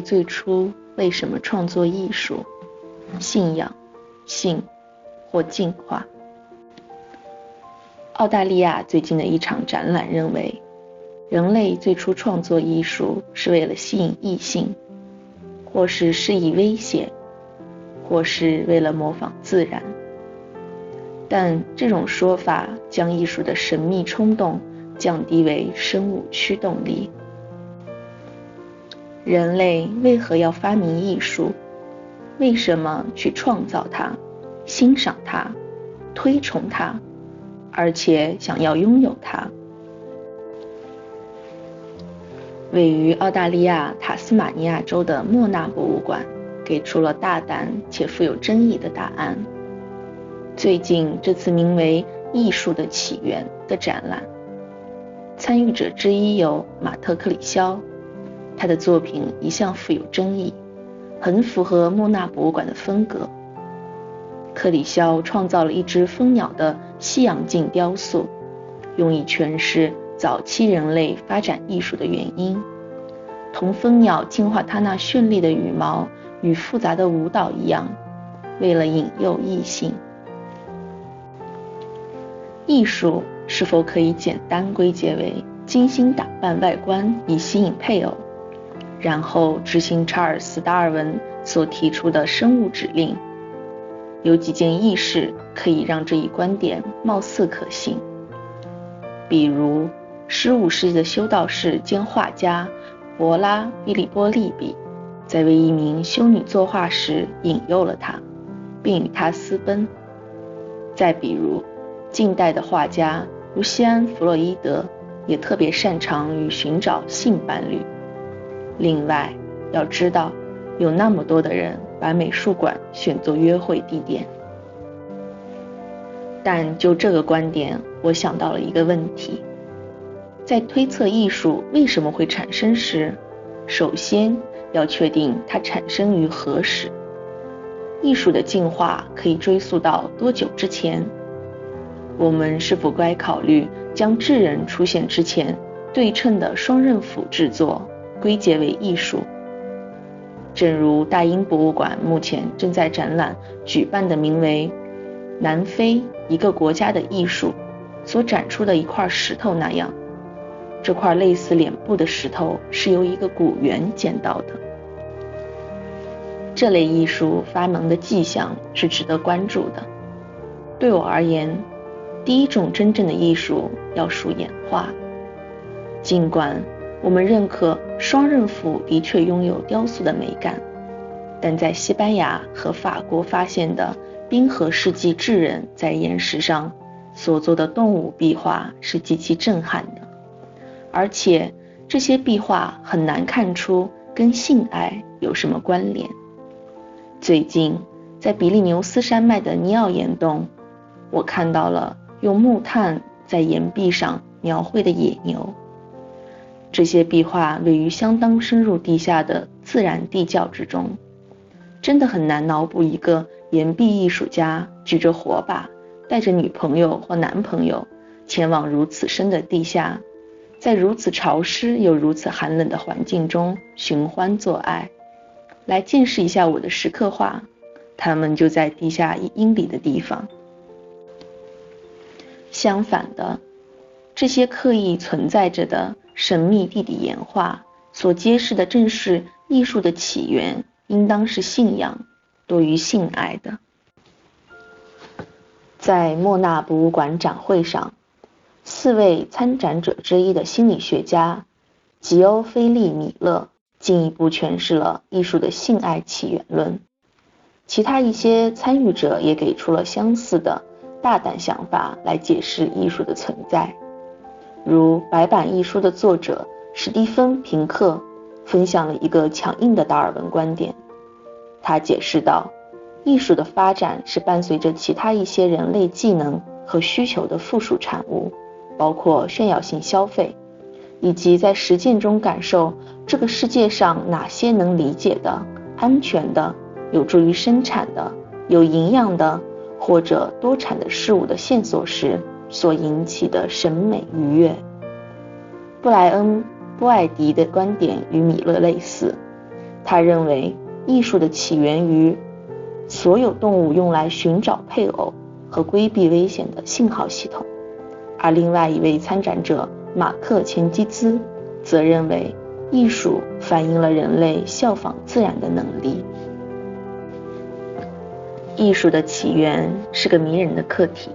最初为什么创作艺术？信仰、性或进化？澳大利亚最近的一场展览认为，人类最初创作艺术是为了吸引异性，或是施以危险，或是为了模仿自然。但这种说法将艺术的神秘冲动降低为生物驱动力。人类为何要发明艺术？为什么去创造它、欣赏它、推崇它，而且想要拥有它？位于澳大利亚塔斯马尼亚州的莫纳博物馆给出了大胆且富有争议的答案。最近这次名为《艺术的起源》的展览，参与者之一有马特·克里肖。他的作品一向富有争议，很符合莫纳博物馆的风格。克里肖创造了一只蜂鸟的西洋镜雕塑，用以诠释早期人类发展艺术的原因，同蜂鸟进化它那绚丽的羽毛与复杂的舞蹈一样，为了引诱异性。艺术是否可以简单归结为精心打扮外观以吸引配偶？然后执行查尔斯·达尔文所提出的生物指令。有几件轶事可以让这一观点貌似可信，比如15世纪的修道士兼画家博拉·菲利波利比，在为一名修女作画时引诱了她，并与她私奔。再比如，近代的画家卢西安·弗洛伊德也特别擅长于寻找性伴侣。另外，要知道，有那么多的人把美术馆选作约会地点。但就这个观点，我想到了一个问题：在推测艺术为什么会产生时，首先要确定它产生于何时。艺术的进化可以追溯到多久之前？我们是否该考虑将智人出现之前对称的双刃斧制作？归结为艺术，正如大英博物馆目前正在展览举办的名为《南非一个国家的艺术》所展出的一块石头那样，这块类似脸部的石头是由一个古猿捡到的。这类艺术发明的迹象是值得关注的。对我而言，第一种真正的艺术要数演化，尽管。我们认可双刃斧的确拥有雕塑的美感，但在西班牙和法国发现的冰河世纪智人在岩石上所做的动物壁画是极其震撼的，而且这些壁画很难看出跟性爱有什么关联。最近在比利牛斯山脉的尼奥岩洞，我看到了用木炭在岩壁上描绘的野牛。这些壁画位于相当深入地下的自然地窖之中，真的很难脑补一个岩壁艺术家举着火把，带着女朋友或男朋友前往如此深的地下，在如此潮湿又如此寒冷的环境中寻欢作爱。来见识一下我的石刻画，他们就在地下一英里的地方。相反的，这些刻意存在着的。神秘地底岩画所揭示的正是艺术的起源，应当是信仰多于性爱的。在莫纳博物馆展会上，四位参展者之一的心理学家吉欧菲利米勒进一步诠释了艺术的性爱起源论。其他一些参与者也给出了相似的大胆想法来解释艺术的存在。如白板一书的作者史蒂芬·平克分享了一个强硬的达尔文观点。他解释道：“艺术的发展是伴随着其他一些人类技能和需求的附属产物，包括炫耀性消费，以及在实践中感受这个世界上哪些能理解的、安全的、有助于生产的、有营养的或者多产的事物的线索时所引起的审美愉悦。”布莱恩·波艾迪的观点与米勒类似，他认为。艺术的起源于所有动物用来寻找配偶和规避危险的信号系统，而另外一位参展者马克·钱基兹则认为，艺术反映了人类效仿自然的能力。艺术的起源是个迷人的课题，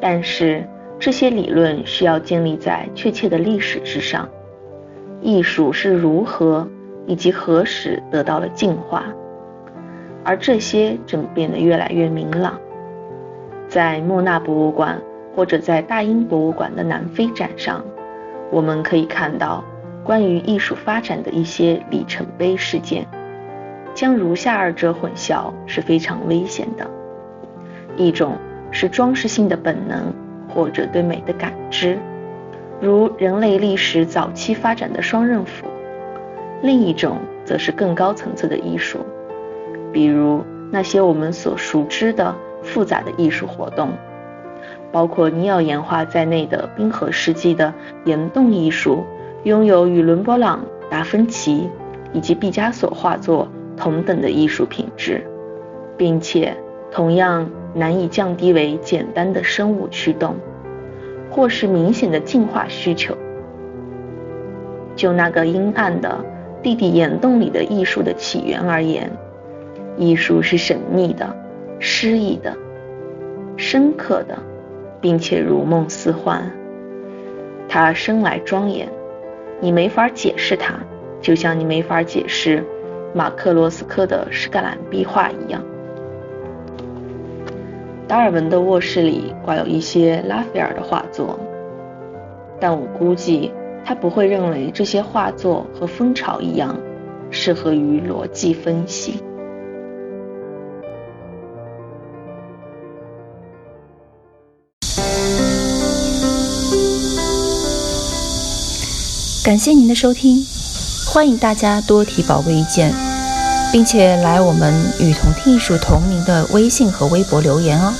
但是这些理论需要建立在确切的历史之上。艺术是如何？以及何时得到了进化，而这些正变得越来越明朗。在莫纳博物馆或者在大英博物馆的南非展上，我们可以看到关于艺术发展的一些里程碑事件。将如下二者混淆是非常危险的：一种是装饰性的本能或者对美的感知，如人类历史早期发展的双刃斧。另一种则是更高层次的艺术，比如那些我们所熟知的复杂的艺术活动，包括尼奥岩画在内的冰河世纪的岩洞艺术，拥有与伦勃朗、达芬奇以及毕加索画作同等的艺术品质，并且同样难以降低为简单的生物驱动，或是明显的进化需求。就那个阴暗的。地底岩洞里的艺术的起源而言，艺术是神秘的、诗意的、深刻的，并且如梦似幻。它生来庄严，你没法解释它，就像你没法解释马克罗斯科的施格兰壁画一样。达尔文的卧室里挂有一些拉斐尔的画作，但我估计。他不会认为这些画作和蜂巢一样适合于逻辑分析。感谢您的收听，欢迎大家多提宝贵意见，并且来我们“与同听艺术”同名的微信和微博留言哦。